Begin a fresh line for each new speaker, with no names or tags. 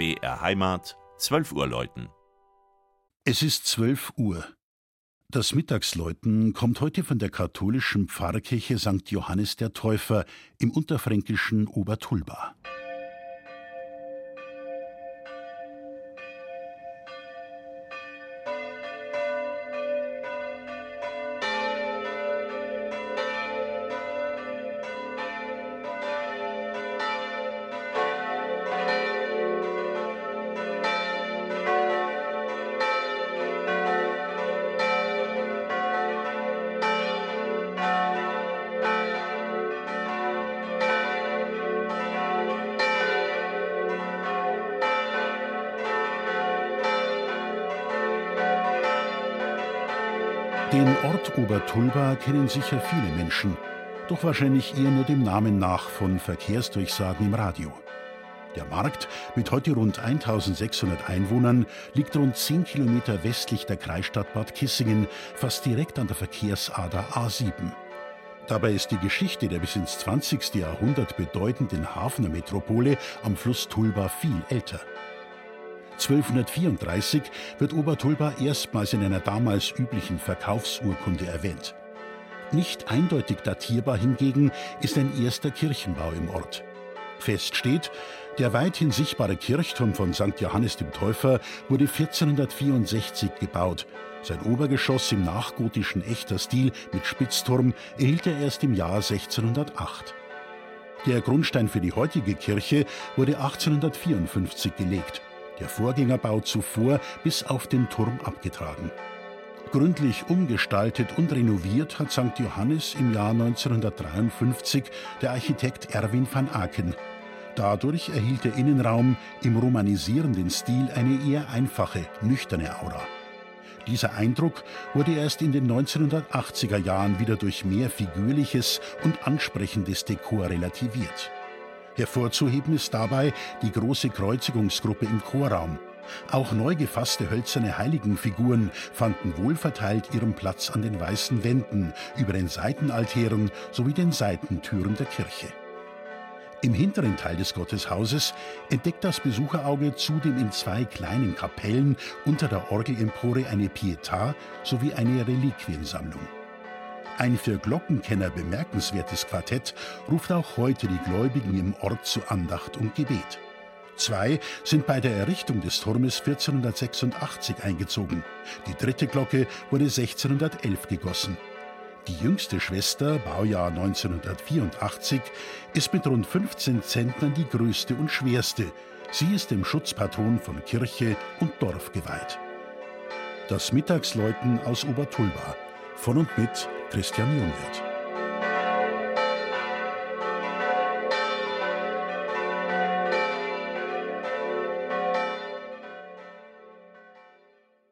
BR Heimat, 12 Uhr läuten.
Es ist 12 Uhr. Das Mittagsläuten kommt heute von der katholischen Pfarrkirche St. Johannes der Täufer im unterfränkischen Obertulba. Den Ort Obertulba kennen sicher viele Menschen, doch wahrscheinlich eher nur dem Namen nach von Verkehrsdurchsagen im Radio. Der Markt mit heute rund 1600 Einwohnern liegt rund 10 Kilometer westlich der Kreisstadt Bad Kissingen, fast direkt an der Verkehrsader A7. Dabei ist die Geschichte der bis ins 20. Jahrhundert bedeutenden Hafener Metropole am Fluss Tulba viel älter. 1234 wird Obertulba erstmals in einer damals üblichen Verkaufsurkunde erwähnt. Nicht eindeutig datierbar hingegen ist ein erster Kirchenbau im Ort. Fest steht, der weithin sichtbare Kirchturm von St. Johannes dem Täufer wurde 1464 gebaut. Sein Obergeschoss im nachgotischen echter Stil mit Spitzturm erhielt er erst im Jahr 1608. Der Grundstein für die heutige Kirche wurde 1854 gelegt der Vorgängerbau zuvor bis auf den Turm abgetragen. Gründlich umgestaltet und renoviert hat St. Johannes im Jahr 1953 der Architekt Erwin van Aken. Dadurch erhielt der Innenraum im romanisierenden Stil eine eher einfache, nüchterne Aura. Dieser Eindruck wurde erst in den 1980er Jahren wieder durch mehr figürliches und ansprechendes Dekor relativiert. Hervorzuheben ist dabei die große Kreuzigungsgruppe im Chorraum. Auch neu gefasste hölzerne Heiligenfiguren fanden wohlverteilt ihren Platz an den weißen Wänden, über den Seitenaltären sowie den Seitentüren der Kirche. Im hinteren Teil des Gotteshauses entdeckt das Besucherauge zudem in zwei kleinen Kapellen unter der Orgelempore eine Pietà sowie eine Reliquiensammlung. Ein für Glockenkenner bemerkenswertes Quartett ruft auch heute die Gläubigen im Ort zu Andacht und Gebet. Zwei sind bei der Errichtung des Turmes 1486 eingezogen. Die dritte Glocke wurde 1611 gegossen. Die jüngste Schwester, Baujahr 1984, ist mit rund 15 Zentnern die größte und schwerste. Sie ist dem Schutzpatron von Kirche und Dorf geweiht. Das Mittagsläuten aus Obertulba von und mit Christian Jungwirth.